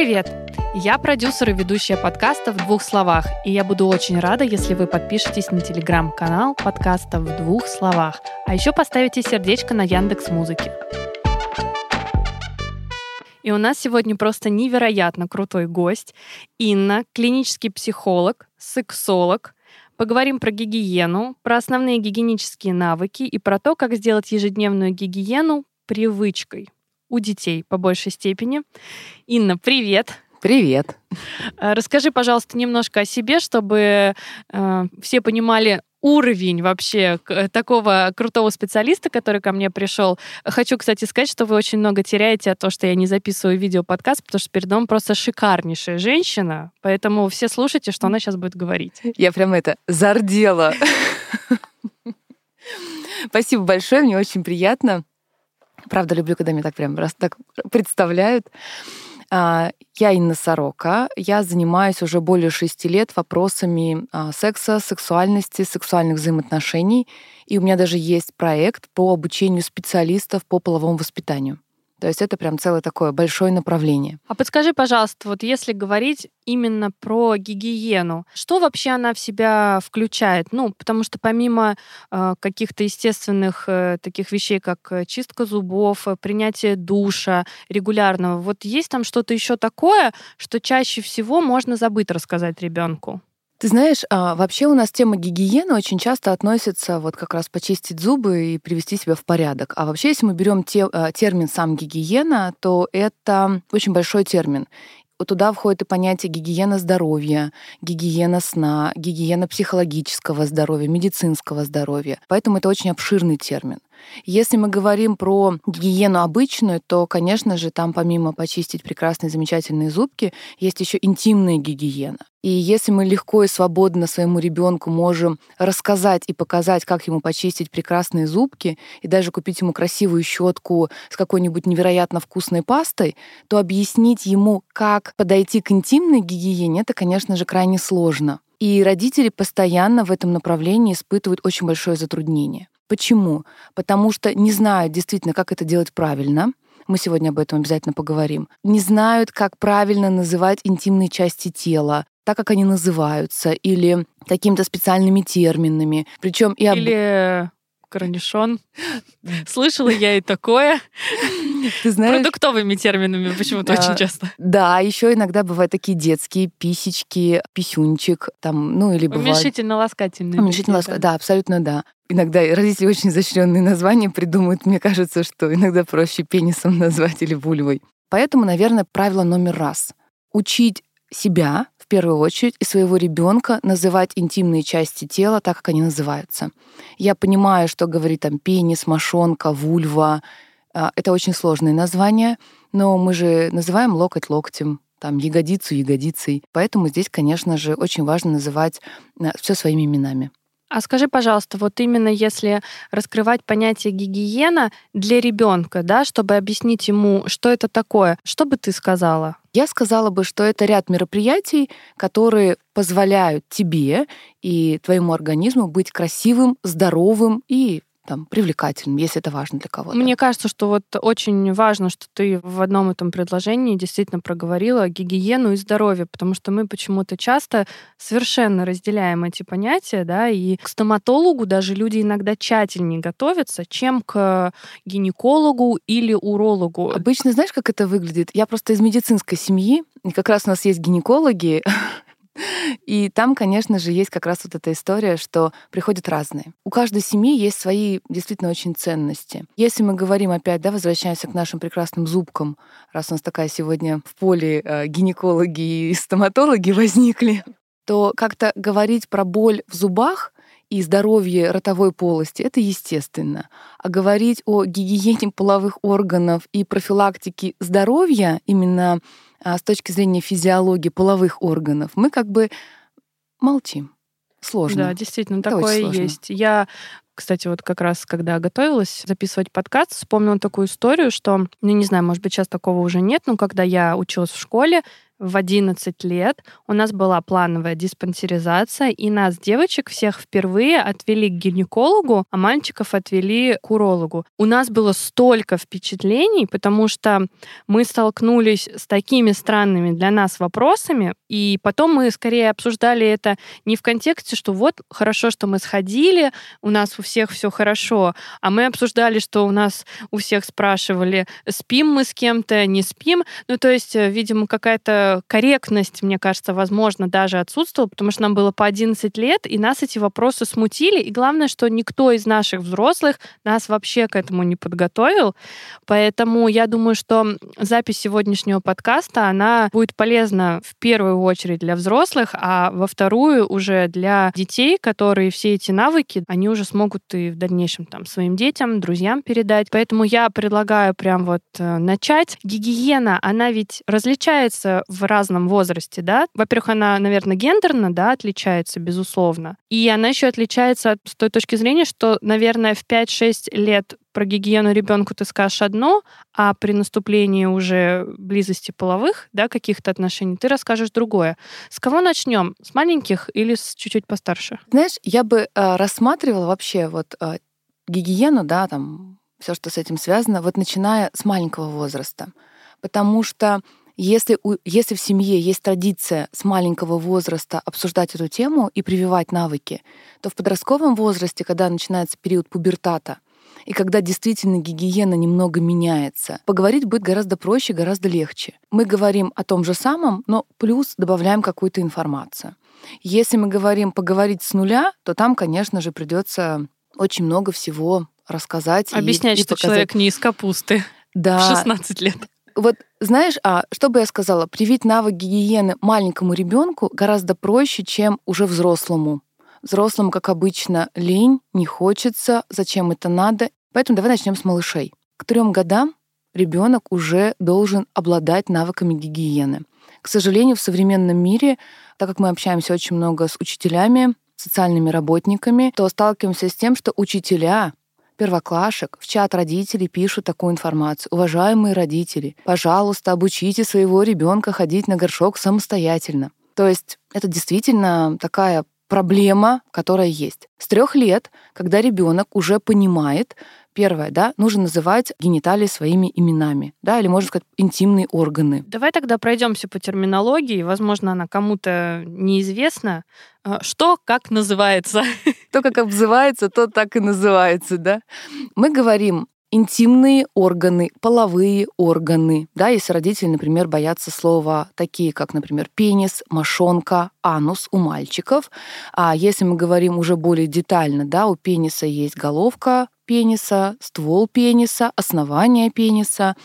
привет! Я продюсер и ведущая подкаста «В двух словах», и я буду очень рада, если вы подпишетесь на телеграм-канал подкаста «В двух словах», а еще поставите сердечко на Яндекс Музыке. И у нас сегодня просто невероятно крутой гость. Инна, клинический психолог, сексолог. Поговорим про гигиену, про основные гигиенические навыки и про то, как сделать ежедневную гигиену привычкой у детей по большей степени. Инна, привет! Привет. Э, расскажи, пожалуйста, немножко о себе, чтобы э, все понимали уровень вообще такого крутого специалиста, который ко мне пришел. Хочу, кстати, сказать, что вы очень много теряете от того, что я не записываю видео-подкаст, потому что перед вами просто шикарнейшая женщина, поэтому все слушайте, что она сейчас будет говорить. Я прям это зардела. Спасибо большое, мне очень приятно. Правда, люблю, когда меня так прям раз так представляют. А, я Инна Сорока. Я занимаюсь уже более шести лет вопросами а, секса, сексуальности, сексуальных взаимоотношений. И у меня даже есть проект по обучению специалистов по половому воспитанию. То есть это прям целое такое большое направление. А подскажи, пожалуйста, вот если говорить именно про гигиену, что вообще она в себя включает? Ну, потому что помимо э, каких-то естественных э, таких вещей, как э, чистка зубов, э, принятие душа регулярного, вот есть там что-то еще такое, что чаще всего можно забыть рассказать ребенку? Ты знаешь, а, вообще у нас тема гигиены очень часто относится вот как раз почистить зубы и привести себя в порядок. А вообще, если мы берем те, а, термин сам гигиена, то это очень большой термин. Туда входит и понятие гигиена здоровья, гигиена сна, гигиена психологического здоровья, медицинского здоровья. Поэтому это очень обширный термин. Если мы говорим про гигиену обычную, то, конечно же, там помимо почистить прекрасные, замечательные зубки, есть еще интимная гигиена. И если мы легко и свободно своему ребенку можем рассказать и показать, как ему почистить прекрасные зубки, и даже купить ему красивую щетку с какой-нибудь невероятно вкусной пастой, то объяснить ему, как подойти к интимной гигиене, это, конечно же, крайне сложно. И родители постоянно в этом направлении испытывают очень большое затруднение. Почему? Потому что не знают действительно, как это делать правильно. Мы сегодня об этом обязательно поговорим. Не знают, как правильно называть интимные части тела, так, как они называются, или какими-то специальными терминами. Причем и об... Или корнишон. Слышала я и такое. Ты знаешь... Продуктовыми терминами почему-то очень часто. Да, еще иногда бывают такие детские писечки, писюнчик, там, ну или бывает... Уменьшительно-ласкательные. Уменьшительно-ласкательные, да, абсолютно да. Иногда родители очень изощренные названия придумывают. Мне кажется, что иногда проще пенисом назвать или вульвой. Поэтому, наверное, правило номер раз. Учить себя первую очередь и своего ребенка называть интимные части тела так, как они называются. Я понимаю, что говорит там пенис, мошонка, вульва. А, это очень сложные названия, но мы же называем локоть локтем, там ягодицу ягодицей. Поэтому здесь, конечно же, очень важно называть э, все своими именами. А скажи, пожалуйста, вот именно если раскрывать понятие гигиена для ребенка, да, чтобы объяснить ему, что это такое, что бы ты сказала? Я сказала бы, что это ряд мероприятий, которые позволяют тебе и твоему организму быть красивым, здоровым и там, привлекательным, если это важно для кого-то. Мне кажется, что вот очень важно, что ты в одном этом предложении действительно проговорила гигиену и здоровье, потому что мы почему-то часто совершенно разделяем эти понятия, да, и к стоматологу даже люди иногда тщательнее готовятся, чем к гинекологу или урологу. Обычно знаешь, как это выглядит? Я просто из медицинской семьи, и как раз у нас есть гинекологи, И там, конечно же, есть как раз вот эта история, что приходят разные. У каждой семьи есть свои действительно очень ценности. Если мы говорим опять, да, возвращаемся к нашим прекрасным зубкам, раз у нас такая сегодня в поле э, гинекологи и стоматологи возникли, то как-то говорить про боль в зубах и здоровье ротовой полости, это естественно. А говорить о гигиене половых органов и профилактике здоровья именно с точки зрения физиологии половых органов, мы как бы молчим. Сложно. Да, действительно, Это такое есть. Я кстати, вот как раз, когда готовилась записывать подкаст, вспомнила такую историю, что, ну, не знаю, может быть, сейчас такого уже нет, но когда я училась в школе, в 11 лет у нас была плановая диспансеризация, и нас, девочек, всех впервые отвели к гинекологу, а мальчиков отвели к урологу. У нас было столько впечатлений, потому что мы столкнулись с такими странными для нас вопросами, и потом мы скорее обсуждали это не в контексте, что вот хорошо, что мы сходили, у нас у всех все хорошо, а мы обсуждали, что у нас у всех спрашивали, спим мы с кем-то, не спим. Ну, то есть, э, видимо, какая-то корректность, мне кажется, возможно, даже отсутствовала, потому что нам было по 11 лет, и нас эти вопросы смутили. И главное, что никто из наших взрослых нас вообще к этому не подготовил. Поэтому я думаю, что запись сегодняшнего подкаста, она будет полезна в первую очередь для взрослых, а во вторую уже для детей, которые все эти навыки, они уже смогут и в дальнейшем там своим детям, друзьям передать. Поэтому я предлагаю прям вот э, начать. Гигиена, она ведь различается в разном возрасте, да? Во-первых, она, наверное, гендерно, да, отличается, безусловно. И она еще отличается с той точки зрения, что, наверное, в 5-6 лет про гигиену ребенку ты скажешь одно, а при наступлении уже близости половых, да, каких-то отношений, ты расскажешь другое. С кого начнем? С маленьких или с чуть-чуть постарше? Знаешь, я бы э, рассматривала вообще вот э, гигиену, да, там все, что с этим связано, вот начиная с маленького возраста. Потому что если, у, если в семье есть традиция с маленького возраста обсуждать эту тему и прививать навыки, то в подростковом возрасте, когда начинается период пубертата, и когда действительно гигиена немного меняется, поговорить будет гораздо проще, гораздо легче. Мы говорим о том же самом, но плюс добавляем какую-то информацию. Если мы говорим поговорить с нуля, то там, конечно же, придется очень много всего рассказать. Объяснять, и, и что показать. человек не из капусты да. в 16 лет. Вот знаешь, а что бы я сказала, привить навык гигиены маленькому ребенку гораздо проще, чем уже взрослому. Взрослым, как обычно, лень, не хочется, зачем это надо. Поэтому давай начнем с малышей. К трем годам ребенок уже должен обладать навыками гигиены. К сожалению, в современном мире, так как мы общаемся очень много с учителями, социальными работниками, то сталкиваемся с тем, что учителя первоклашек в чат родителей пишут такую информацию. Уважаемые родители, пожалуйста, обучите своего ребенка ходить на горшок самостоятельно. То есть это действительно такая проблема, которая есть. С трех лет, когда ребенок уже понимает, первое, да, нужно называть гениталии своими именами, да, или можно сказать интимные органы. Давай тогда пройдемся по терминологии, возможно, она кому-то неизвестна. А, что как называется? То, как обзывается, то так и называется, да. Мы говорим интимные органы, половые органы. Да, если родители, например, боятся слова такие, как, например, пенис, мошонка, анус у мальчиков. А если мы говорим уже более детально, да, у пениса есть головка пениса, ствол пениса, основание пениса.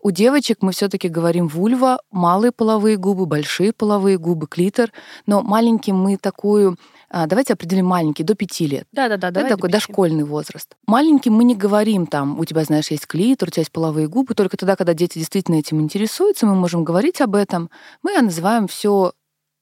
У девочек мы все-таки говорим вульва, малые половые губы, большие половые губы, клитор. Но маленьким мы такую а, давайте определим маленький, до пяти лет. Да-да-да. Это такой дошкольный возраст. Маленьким мы не говорим там, у тебя, знаешь, есть клитор, у тебя есть половые губы. Только тогда, когда дети действительно этим интересуются, мы можем говорить об этом. Мы называем все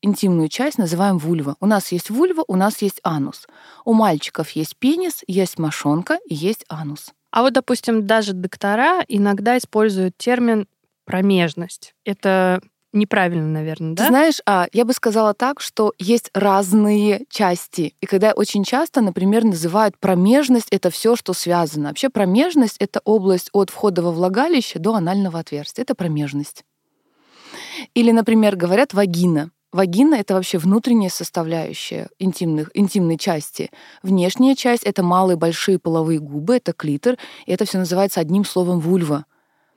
интимную часть называем вульва. У нас есть вульва, у нас есть анус. У мальчиков есть пенис, есть мошонка и есть анус. А вот, допустим, даже доктора иногда используют термин промежность. Это неправильно, наверное, да? Ты знаешь, а, я бы сказала так, что есть разные части. И когда очень часто, например, называют промежность, это все, что связано. Вообще промежность — это область от входа во влагалище до анального отверстия. Это промежность. Или, например, говорят вагина. Вагина — это вообще внутренняя составляющая интимных, интимной части. Внешняя часть — это малые большие половые губы, это клитор, и это все называется одним словом вульва.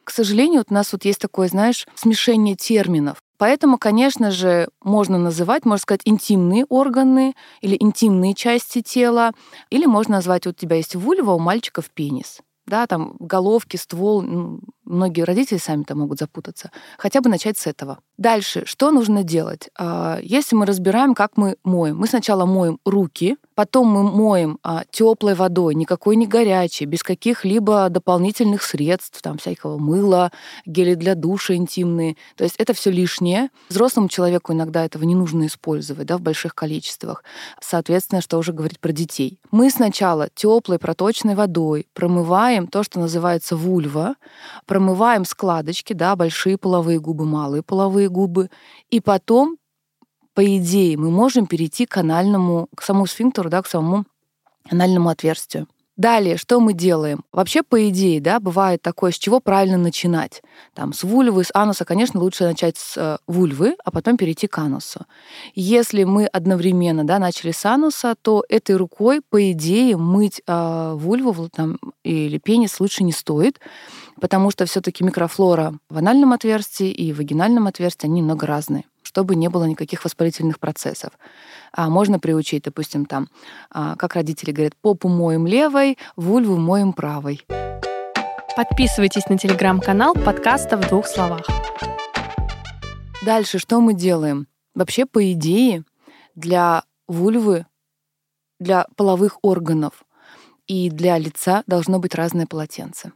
К сожалению, вот у нас вот есть такое, знаешь, смешение терминов. Поэтому, конечно же, можно называть, можно сказать, интимные органы или интимные части тела, или можно назвать, вот у тебя есть вульва, у мальчиков пенис да, там головки, ствол, многие родители сами там могут запутаться. Хотя бы начать с этого. Дальше, что нужно делать? А, если мы разбираем, как мы моем. Мы сначала моем руки, потом мы моем а, теплой водой, никакой не горячей, без каких-либо дополнительных средств, там всякого мыла, гели для душа интимные. То есть это все лишнее. Взрослому человеку иногда этого не нужно использовать да, в больших количествах. Соответственно, что уже говорить про детей. Мы сначала теплой проточной водой промываем то, что называется вульва, промываем складочки, да, большие половые губы, малые половые губы, и потом, по идее, мы можем перейти к анальному, к самому сфинктеру, да, к самому анальному отверстию. Далее, что мы делаем? Вообще, по идее, да, бывает такое, с чего правильно начинать. Там, с вульвы, с ануса, конечно, лучше начать с э, вульвы, а потом перейти к анусу. Если мы одновременно, да, начали с ануса, то этой рукой, по идее, мыть э, вульву там, или пенис лучше не стоит, потому что все таки микрофлора в анальном отверстии и в вагинальном отверстии, они немного разные чтобы не было никаких воспалительных процессов. А можно приучить, допустим, там, а, как родители говорят, попу моем левой, вульву моем правой. Подписывайтесь на телеграм-канал подкаста в двух словах. Дальше что мы делаем? Вообще, по идее, для вульвы, для половых органов и для лица должно быть разное полотенце.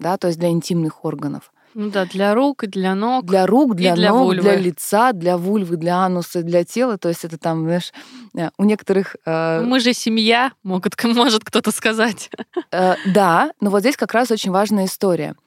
Да, то есть для интимных органов. Ну да, для рук и для ног. Для рук, для, для ног, вульвы. для лица, для вульвы, для ануса, для тела. То есть это там, знаешь, э, у некоторых... Э... Мы же семья, могут, может кто-то сказать. Э, да, но вот здесь как раз очень важная история —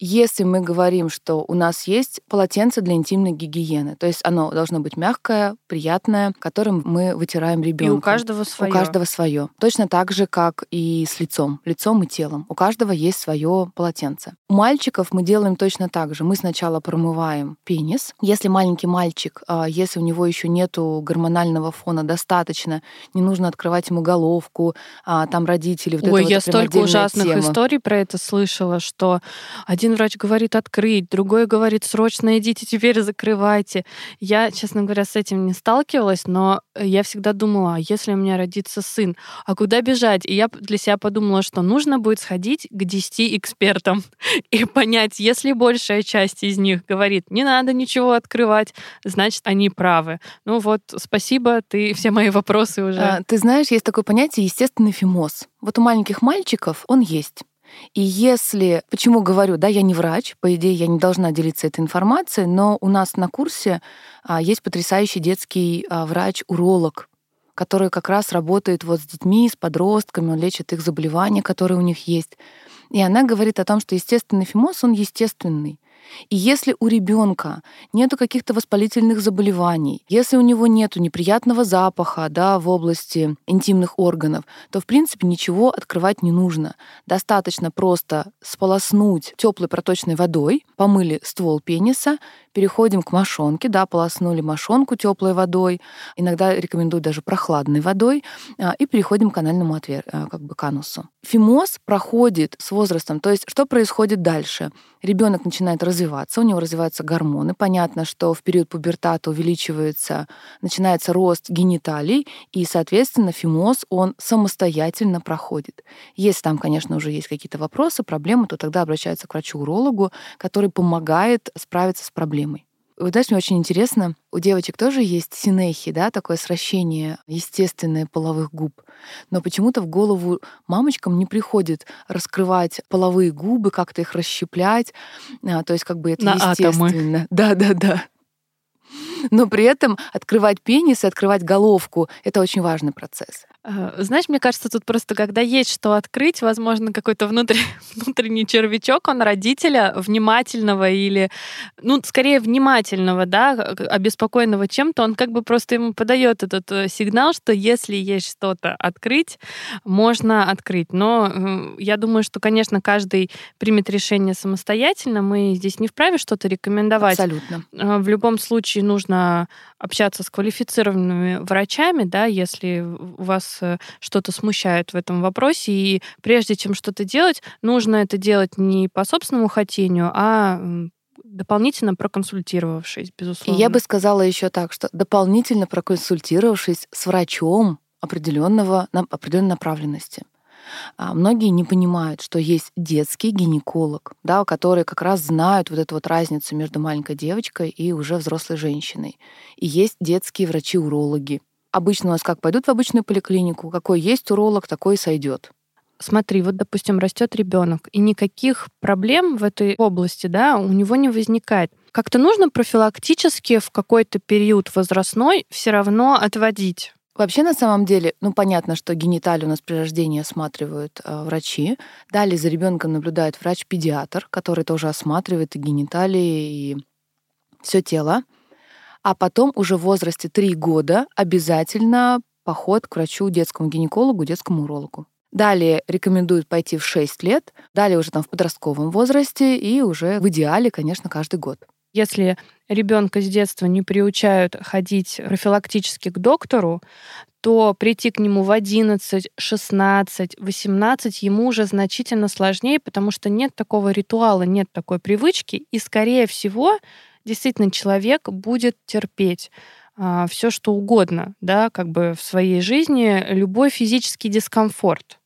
если мы говорим, что у нас есть полотенце для интимной гигиены, то есть оно должно быть мягкое, приятное, которым мы вытираем ребенка. И у каждого свое. У каждого свое. Точно так же, как и с лицом, лицом и телом. У каждого есть свое полотенце. У мальчиков мы делаем точно так же. Мы сначала промываем пенис. Если маленький мальчик, а, если у него еще нету гормонального фона достаточно, не нужно открывать ему головку, а, там родители. Вот Ой, это я вот столько ужасных тема. историй про это слышала, что один один врач говорит открыть, другой говорит срочно идите теперь закрывайте. Я, честно говоря, с этим не сталкивалась, но я всегда думала, а если у меня родится сын, а куда бежать? И я для себя подумала, что нужно будет сходить к 10 экспертам и понять, если большая часть из них говорит, не надо ничего открывать, значит, они правы. Ну вот, спасибо, ты все мои вопросы уже. А, ты знаешь, есть такое понятие естественный фимоз. Вот у маленьких мальчиков он есть. И если, почему говорю, да, я не врач, по идее, я не должна делиться этой информацией, но у нас на курсе а, есть потрясающий детский а, врач-уролог, который как раз работает вот с детьми, с подростками, он лечит их заболевания, которые у них есть. И она говорит о том, что естественный фимоз, он естественный. И если у ребенка нету каких-то воспалительных заболеваний, если у него нету неприятного запаха да, в области интимных органов, то в принципе ничего открывать не нужно. Достаточно просто сполоснуть теплой проточной водой, помыли ствол пениса, переходим к мошонке, да, полоснули мошонку теплой водой, иногда рекомендую даже прохладной водой, а, и переходим к канальному отвер... А, как бы канусу. Фимоз проходит с возрастом, то есть что происходит дальше? Ребенок начинает развиваться, у него развиваются гормоны. Понятно, что в период пубертата увеличивается, начинается рост гениталий, и, соответственно, фимоз, он самостоятельно проходит. Если там, конечно, уже есть какие-то вопросы, проблемы, то тогда обращаются к врачу-урологу, который помогает справиться с проблемой. Вот знаешь, мне очень интересно, у девочек тоже есть синехи, да, такое сращение естественное половых губ. Но почему-то в голову мамочкам не приходит раскрывать половые губы, как-то их расщеплять. А, то есть как бы это На естественно. Атомы. Да, да, да. Но при этом открывать пенис и открывать головку — это очень важный процесс. Э, знаешь, мне кажется, тут просто, когда есть что открыть, возможно, какой-то внутренний, внутренний червячок, он родителя внимательного или, ну, скорее внимательного, да, обеспокоенного чем-то, он как бы просто ему подает этот э, сигнал, что если есть что-то открыть, можно открыть. Но э, я думаю, что, конечно, каждый примет решение самостоятельно. Мы здесь не вправе что-то рекомендовать. Абсолютно. В любом случае нужно общаться с квалифицированными врачами, да, если у вас Э, что-то смущает в этом вопросе, и прежде чем что-то делать, нужно это делать не по собственному хотению, а дополнительно проконсультировавшись, безусловно. И я бы сказала еще так, что дополнительно проконсультировавшись с врачом определенного, определенной направленности. А многие не понимают, что есть детский гинеколог, да, которые как раз знают вот эту вот разницу между маленькой девочкой и уже взрослой женщиной. И есть детские врачи-урологи, Обычно у нас как пойдут в обычную поликлинику, какой есть уролог, такой и сойдет. Смотри, вот, допустим, растет ребенок, и никаких проблем в этой области, да, у него не возникает. Как-то нужно профилактически в какой-то период возрастной все равно отводить Вообще, на самом деле, ну, понятно, что гениталии у нас при рождении осматривают э, врачи. Далее за ребенком наблюдает врач-педиатр, который тоже осматривает и гениталии, и все тело. А потом уже в возрасте 3 года обязательно поход к врачу, детскому гинекологу, детскому урологу. Далее рекомендуют пойти в 6 лет, далее уже там в подростковом возрасте и уже в идеале, конечно, каждый год. Если ребенка с детства не приучают ходить профилактически к доктору, то прийти к нему в 11, 16, 18 ему уже значительно сложнее, потому что нет такого ритуала, нет такой привычки, и, скорее всего, действительно человек будет терпеть а, все, что угодно, да, как бы в своей жизни, любой физический дискомфорт.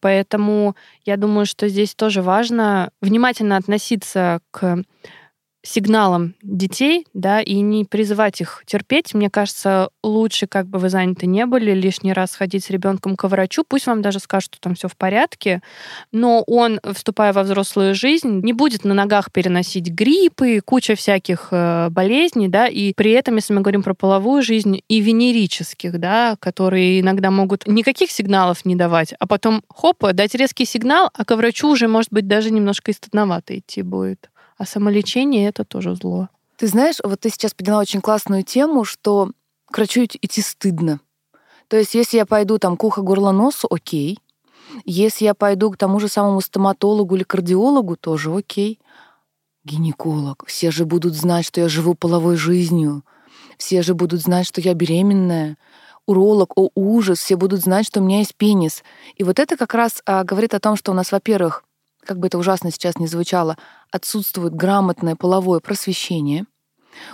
Поэтому я думаю, что здесь тоже важно внимательно относиться к сигналам детей, да, и не призывать их терпеть. Мне кажется, лучше, как бы вы заняты не были, лишний раз ходить с ребенком к врачу. Пусть вам даже скажут, что там все в порядке, но он, вступая во взрослую жизнь, не будет на ногах переносить гриппы, куча всяких э, болезней, да, и при этом, если мы говорим про половую жизнь, и венерических, да, которые иногда могут никаких сигналов не давать, а потом, хоп, дать резкий сигнал, а к врачу уже, может быть, даже немножко и стыдновато идти будет. А самолечение это тоже зло. Ты знаешь, вот ты сейчас подняла очень классную тему, что к врачу идти стыдно. То есть, если я пойду там к ухо, горло, носу, окей. Если я пойду к тому же самому стоматологу или кардиологу, тоже окей. Гинеколог. Все же будут знать, что я живу половой жизнью. Все же будут знать, что я беременная. Уролог, о ужас, все будут знать, что у меня есть пенис. И вот это как раз а, говорит о том, что у нас, во-первых, как бы это ужасно сейчас не звучало, отсутствует грамотное половое просвещение.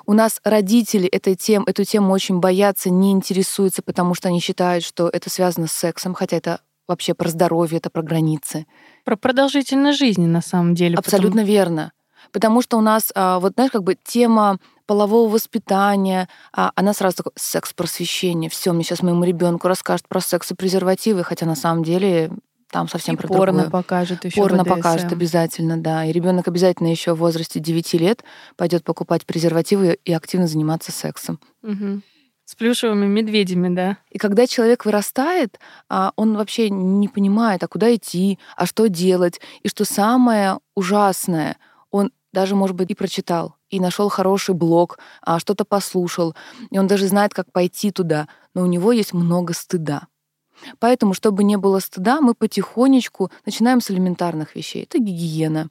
У нас родители этой тем, эту тему очень боятся, не интересуются, потому что они считают, что это связано с сексом, хотя это вообще про здоровье, это про границы. Про продолжительность жизни на самом деле. Абсолютно потому... верно. Потому что у нас, а, вот знаешь, как бы тема полового воспитания, а, она сразу такой секс-просвещение. Все, мне сейчас моему ребенку расскажет про секс и презервативы, хотя на самом деле там совсем и про порно другое. покажет еще Порно покажет обязательно, да. И ребенок обязательно еще в возрасте 9 лет пойдет покупать презервативы и активно заниматься сексом. Угу. С плюшевыми медведями, да. И когда человек вырастает, а, он вообще не понимает, а куда идти, а что делать. И что самое ужасное, он даже, может быть, и прочитал, и нашел хороший блог, а что-то послушал, и он даже знает, как пойти туда, но у него есть много стыда. Поэтому, чтобы не было стыда, мы потихонечку начинаем с элементарных вещей. Это гигиена.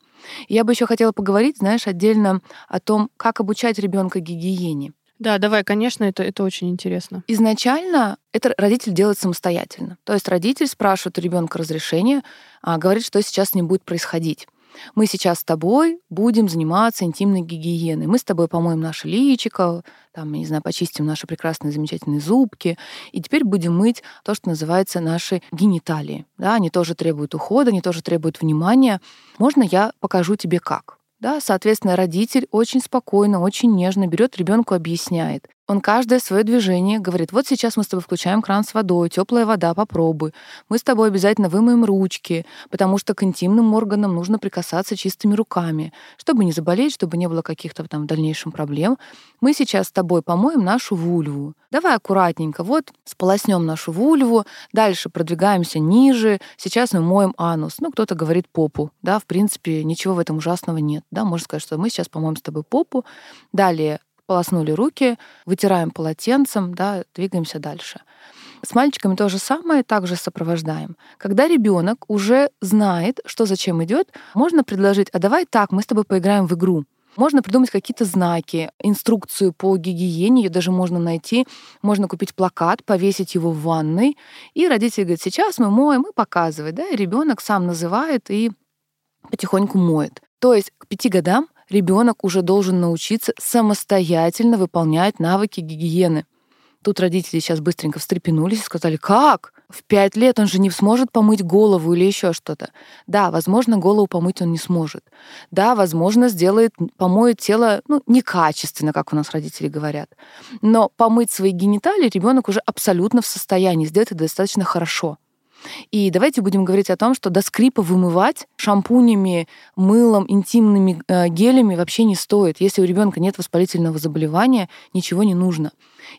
Я бы еще хотела поговорить, знаешь, отдельно о том, как обучать ребенка гигиене. Да, давай, конечно, это, это очень интересно. Изначально это родитель делает самостоятельно. То есть родитель спрашивает у ребенка разрешение, а, говорит, что сейчас ним будет происходить. Мы сейчас с тобой будем заниматься интимной гигиеной. Мы с тобой помоем наше личико, там, не знаю, почистим наши прекрасные, замечательные зубки, и теперь будем мыть то, что называется наши гениталии. Да, они тоже требуют ухода, они тоже требуют внимания. Можно я покажу тебе как? Да, соответственно, родитель очень спокойно, очень нежно берет ребенку, объясняет. Он каждое свое движение говорит, вот сейчас мы с тобой включаем кран с водой, теплая вода, попробуй. Мы с тобой обязательно вымоем ручки, потому что к интимным органам нужно прикасаться чистыми руками, чтобы не заболеть, чтобы не было каких-то там в дальнейшем проблем. Мы сейчас с тобой помоем нашу вульву. Давай аккуратненько, вот сполоснем нашу вульву, дальше продвигаемся ниже, сейчас мы моем анус. Ну, кто-то говорит попу, да, в принципе, ничего в этом ужасного нет, да, можно сказать, что мы сейчас помоем с тобой попу, далее полоснули руки, вытираем полотенцем, да, двигаемся дальше. С мальчиками то же самое, также сопровождаем. Когда ребенок уже знает, что зачем идет, можно предложить, а давай так, мы с тобой поиграем в игру. Можно придумать какие-то знаки, инструкцию по гигиене, ее даже можно найти. Можно купить плакат, повесить его в ванной. И родители говорят, сейчас мы моем и показывает. Да? И ребенок сам называет и потихоньку моет. То есть к пяти годам ребенок уже должен научиться самостоятельно выполнять навыки гигиены. Тут родители сейчас быстренько встрепенулись и сказали, как? В пять лет он же не сможет помыть голову или еще что-то. Да, возможно, голову помыть он не сможет. Да, возможно, сделает, помоет тело, ну, некачественно, как у нас родители говорят. Но помыть свои гениталии ребенок уже абсолютно в состоянии сделать это достаточно хорошо. И давайте будем говорить о том, что до скрипа вымывать шампунями, мылом, интимными э, гелями вообще не стоит. Если у ребенка нет воспалительного заболевания, ничего не нужно.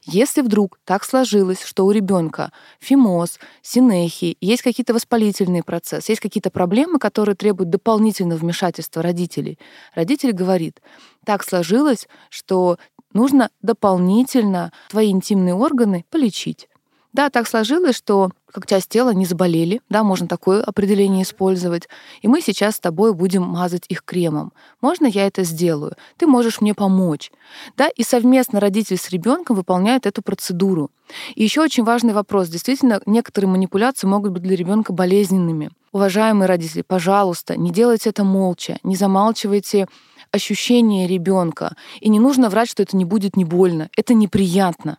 Если вдруг так сложилось, что у ребенка фимоз, синехи, есть какие-то воспалительные процессы, есть какие-то проблемы, которые требуют дополнительного вмешательства родителей, родитель говорит, так сложилось, что нужно дополнительно твои интимные органы полечить. Да, так сложилось, что как часть тела не заболели, да, можно такое определение использовать, и мы сейчас с тобой будем мазать их кремом. Можно я это сделаю? Ты можешь мне помочь. Да, и совместно родитель с ребенком выполняют эту процедуру. И еще очень важный вопрос. Действительно, некоторые манипуляции могут быть для ребенка болезненными. Уважаемые родители, пожалуйста, не делайте это молча, не замалчивайте ощущение ребенка. И не нужно врать, что это не будет не больно. Это неприятно.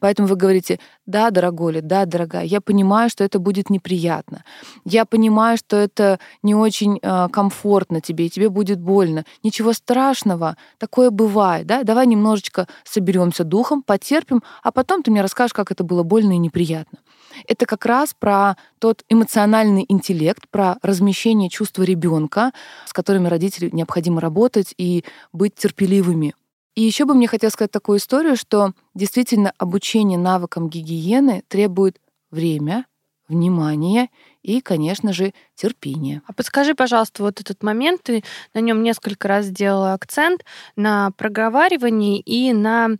Поэтому вы говорите, да, дорогой, да, дорогая, я понимаю, что это будет неприятно. Я понимаю, что это не очень э, комфортно тебе, и тебе будет больно. Ничего страшного, такое бывает, да? Давай немножечко соберемся духом, потерпим, а потом ты мне расскажешь, как это было больно и неприятно. Это как раз про тот эмоциональный интеллект, про размещение чувства ребенка, с которыми родителям необходимо работать и быть терпеливыми и еще бы мне хотелось сказать такую историю, что действительно обучение навыкам гигиены требует время, внимания и, конечно же, терпения. А подскажи, пожалуйста, вот этот момент, ты на нем несколько раз сделала акцент на проговаривании и на,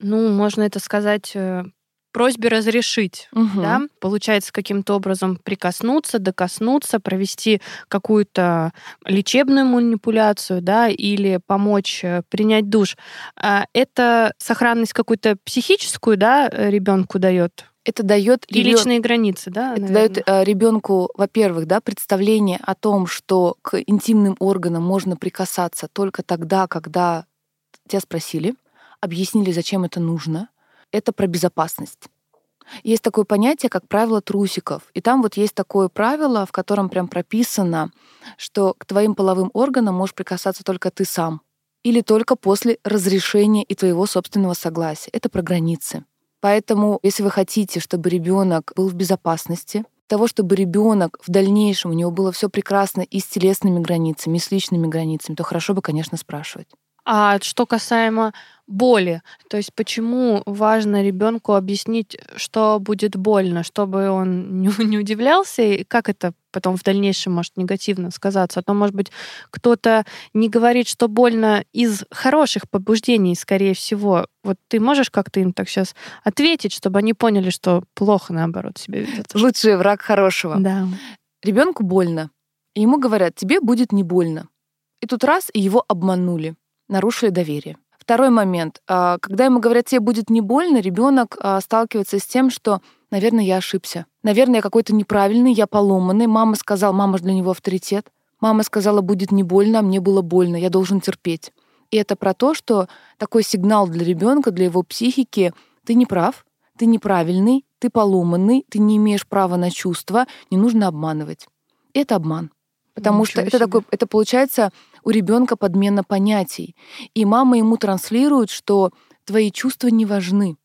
ну, можно это сказать, э, просьбе разрешить, угу. да, получается каким-то образом прикоснуться, докоснуться, провести какую-то лечебную манипуляцию, да, или помочь э, принять душ. А это сохранность какую-то психическую, да, ребенку дает? это дает и личные границы, да? Это наверное. дает э, ребенку, во-первых, да, представление о том, что к интимным органам можно прикасаться только тогда, когда тебя спросили, объяснили, зачем это нужно, это про безопасность. Есть такое понятие, как правило трусиков. И там вот есть такое правило, в котором прям прописано, что к твоим половым органам можешь прикасаться только ты сам. Или только после разрешения и твоего собственного согласия. Это про границы. Поэтому, если вы хотите, чтобы ребенок был в безопасности, того, чтобы ребенок в дальнейшем у него было все прекрасно и с телесными границами, и с личными границами, то хорошо бы, конечно, спрашивать. А что касаемо боли, то есть почему важно ребенку объяснить, что будет больно, чтобы он не, удивлялся, и как это потом в дальнейшем может негативно сказаться. А то, может быть, кто-то не говорит, что больно из хороших побуждений, скорее всего. Вот ты можешь как-то им так сейчас ответить, чтобы они поняли, что плохо, наоборот, себя ведут? Лучший враг хорошего. Да. Ребенку больно. И ему говорят, тебе будет не больно. И тут раз, и его обманули нарушили доверие. Второй момент. А, когда ему говорят, тебе будет не больно, ребенок а, сталкивается с тем, что, наверное, я ошибся. Наверное, я какой-то неправильный, я поломанный. Мама сказала, мама же для него авторитет. Мама сказала, будет не больно, а мне было больно, я должен терпеть. И это про то, что такой сигнал для ребенка, для его психики, ты не прав, ты неправильный, ты поломанный, ты не имеешь права на чувства, не нужно обманывать. Это обман. Потому Ничего что себе. это такой, это получается у ребенка подмена понятий. И мама ему транслирует, что твои чувства не важны.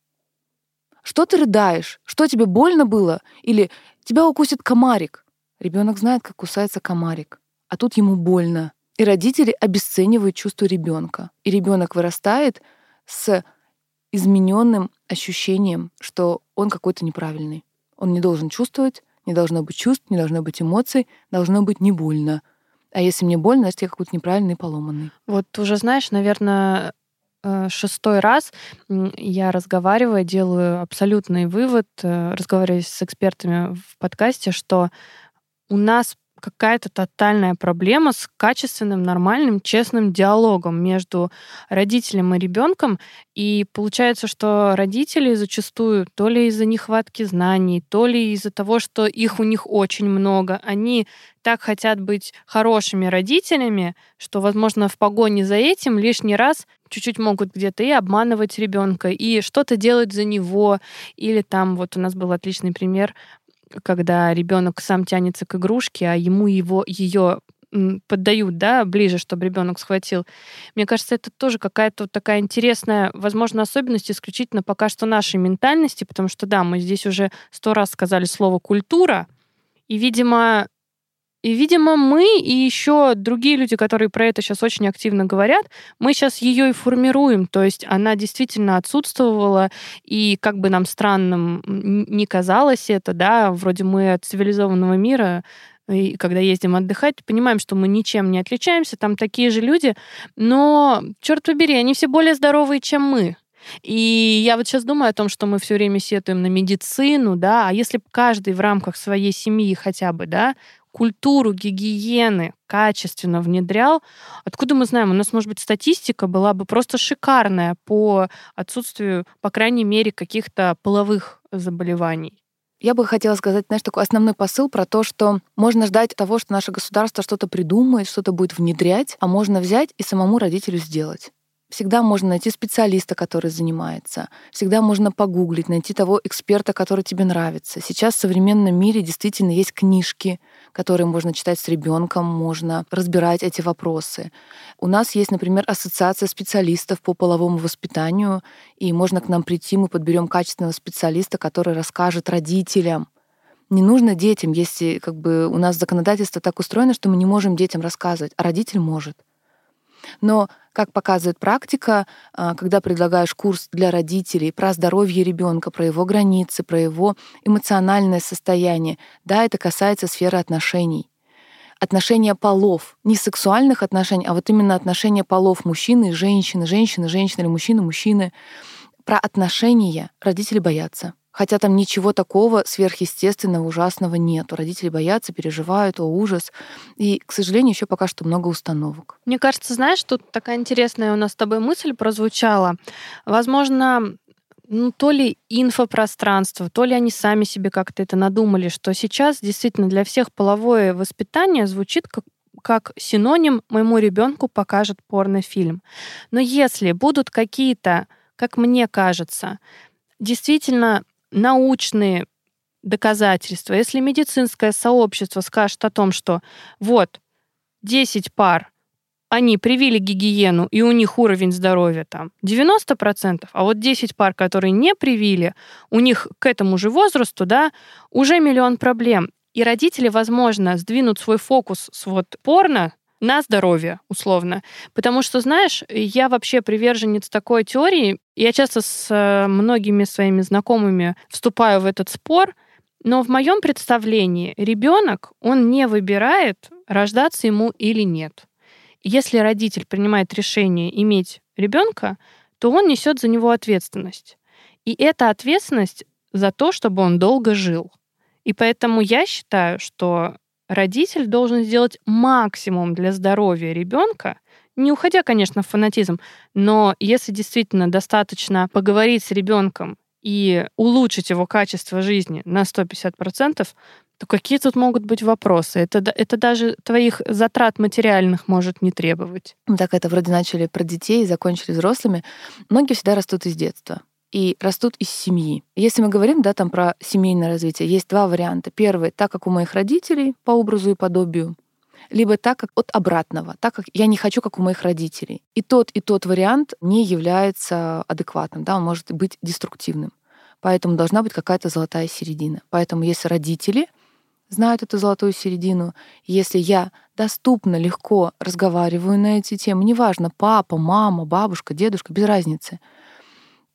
Что ты рыдаешь? Что тебе больно было? Или тебя укусит комарик? Ребенок знает, как кусается комарик, а тут ему больно. И родители обесценивают чувство ребенка. И ребенок вырастает с измененным ощущением, что он какой-то неправильный. Он не должен чувствовать, не должно быть чувств, не должно быть эмоций, должно быть не больно. А если мне больно, значит, я какой-то неправильный, поломанный. Вот уже знаешь, наверное, э, шестой раз я разговариваю, делаю абсолютный вывод, э, разговариваю с экспертами в подкасте, что у нас какая-то тотальная проблема с качественным, нормальным, честным диалогом между родителем и ребенком. И получается, что родители зачастую то ли из-за нехватки знаний, то ли из-за того, что их у них очень много, они так хотят быть хорошими родителями, что, возможно, в погоне за этим лишний раз чуть-чуть могут где-то и обманывать ребенка, и что-то делать за него. Или там, вот у нас был отличный пример, когда ребенок сам тянется к игрушке, а ему его ее поддают, да, ближе, чтобы ребенок схватил. Мне кажется, это тоже какая-то вот такая интересная, возможно, особенность исключительно пока что нашей ментальности, потому что, да, мы здесь уже сто раз сказали слово «культура», и, видимо, и, видимо, мы и еще другие люди, которые про это сейчас очень активно говорят, мы сейчас ее и формируем. То есть она действительно отсутствовала, и как бы нам странным не казалось это, да, вроде мы от цивилизованного мира, и когда ездим отдыхать, понимаем, что мы ничем не отличаемся, там такие же люди, но, черт побери, они все более здоровые, чем мы. И я вот сейчас думаю о том, что мы все время сетуем на медицину, да, а если бы каждый в рамках своей семьи хотя бы, да, культуру гигиены качественно внедрял, откуда мы знаем? У нас, может быть, статистика была бы просто шикарная по отсутствию, по крайней мере, каких-то половых заболеваний. Я бы хотела сказать, знаешь, такой основной посыл про то, что можно ждать того, что наше государство что-то придумает, что-то будет внедрять, а можно взять и самому родителю сделать. Всегда можно найти специалиста, который занимается. Всегда можно погуглить, найти того эксперта, который тебе нравится. Сейчас в современном мире действительно есть книжки, которые можно читать с ребенком, можно разбирать эти вопросы. У нас есть, например, ассоциация специалистов по половому воспитанию, и можно к нам прийти, мы подберем качественного специалиста, который расскажет родителям, не нужно детям, если как бы у нас законодательство так устроено, что мы не можем детям рассказывать, а родитель может. Но, как показывает практика, а, когда предлагаешь курс для родителей про здоровье ребенка, про его границы, про его эмоциональное состояние, да, это касается сферы отношений отношения полов, не сексуальных отношений, а вот именно отношения полов мужчины и женщины, женщины, женщины или мужчины, мужчины. Про отношения родители боятся. Хотя там ничего такого сверхъестественного, ужасного нет. Родители боятся, переживают, о ужас. И, к сожалению, еще пока что много установок. Мне кажется, знаешь, тут такая интересная у нас с тобой мысль прозвучала. Возможно, ну, то ли инфопространство, то ли они сами себе как-то это надумали, что сейчас действительно для всех половое воспитание звучит как как синоним моему ребенку покажет порнофильм. Но если будут какие-то, как мне кажется, действительно научные доказательства, если медицинское сообщество скажет о том, что вот 10 пар, они привили гигиену, и у них уровень здоровья там 90%, а вот 10 пар, которые не привили, у них к этому же возрасту, да, уже миллион проблем. И родители, возможно, сдвинут свой фокус с вот порно на здоровье, условно. Потому что, знаешь, я вообще приверженец такой теории. Я часто с э, многими своими знакомыми вступаю в этот спор, но в моем представлении ребенок, он не выбирает, рождаться ему или нет. Если родитель принимает решение иметь ребенка, то он несет за него ответственность. И эта ответственность за то, чтобы он долго жил. И поэтому я считаю, что родитель должен сделать максимум для здоровья ребенка, не уходя, конечно, в фанатизм, но если действительно достаточно поговорить с ребенком и улучшить его качество жизни на 150%, то какие тут могут быть вопросы? Это, это даже твоих затрат материальных может не требовать. Так это вроде начали про детей и закончили взрослыми. Многие всегда растут из детства и растут из семьи. Если мы говорим, да, там про семейное развитие, есть два варианта. Первый, так как у моих родителей по образу и подобию, либо так, как от обратного, так как я не хочу, как у моих родителей. И тот, и тот вариант не является адекватным, да, он может быть деструктивным. Поэтому должна быть какая-то золотая середина. Поэтому если родители знают эту золотую середину, если я доступно, легко разговариваю на эти темы, неважно, папа, мама, бабушка, дедушка, без разницы —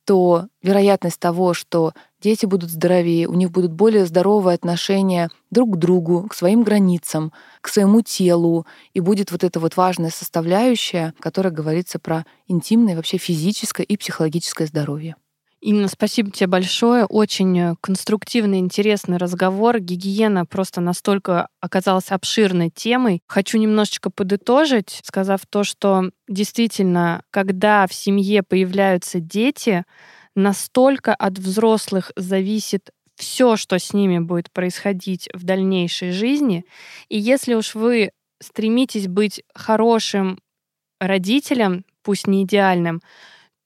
то вероятность того, что дети будут здоровее, у них будут более здоровые отношения друг к другу, к своим границам, к своему телу, и будет вот эта вот важная составляющая, которая говорится про интимное, вообще физическое и психологическое здоровье. Инна, спасибо тебе большое. Очень э, конструктивный, интересный разговор. Гигиена просто настолько оказалась обширной темой. Хочу немножечко подытожить, сказав то, что действительно, когда в семье появляются дети, настолько от взрослых зависит все, что с ними будет происходить в дальнейшей жизни. И если уж вы стремитесь быть хорошим родителем, пусть не идеальным,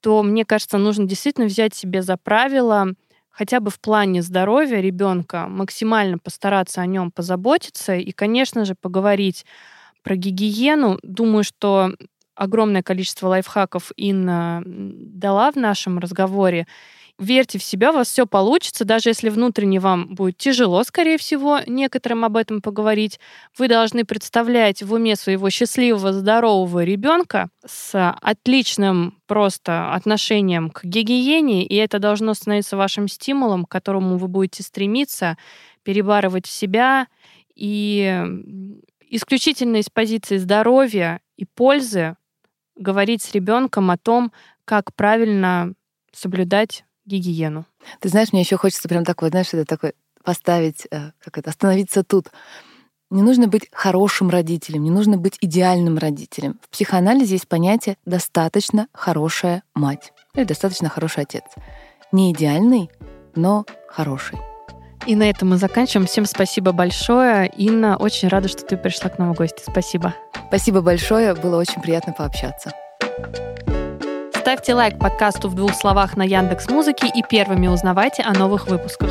то, мне кажется, нужно действительно взять себе за правило хотя бы в плане здоровья ребенка максимально постараться о нем позаботиться и, конечно же, поговорить про гигиену. Думаю, что огромное количество лайфхаков Инна дала в нашем разговоре. Верьте в себя, у вас все получится, даже если внутренне вам будет тяжело, скорее всего, некоторым об этом поговорить. Вы должны представлять в уме своего счастливого, здорового ребенка с отличным просто отношением к гигиене, и это должно становиться вашим стимулом, к которому вы будете стремиться, перебарывать себя и исключительно из позиции здоровья и пользы говорить с ребенком о том, как правильно соблюдать гигиену. Ты знаешь, мне еще хочется прям такой, знаешь, это такой поставить, э, как это, остановиться тут. Не нужно быть хорошим родителем, не нужно быть идеальным родителем. В психоанализе есть понятие «достаточно хорошая мать» или «достаточно хороший отец». Не идеальный, но хороший. И на этом мы заканчиваем. Всем спасибо большое. Инна, очень рада, что ты пришла к нам в гости. Спасибо. Спасибо большое. Было очень приятно пообщаться. Ставьте лайк подкасту в двух словах на Яндекс Музыке и первыми узнавайте о новых выпусках.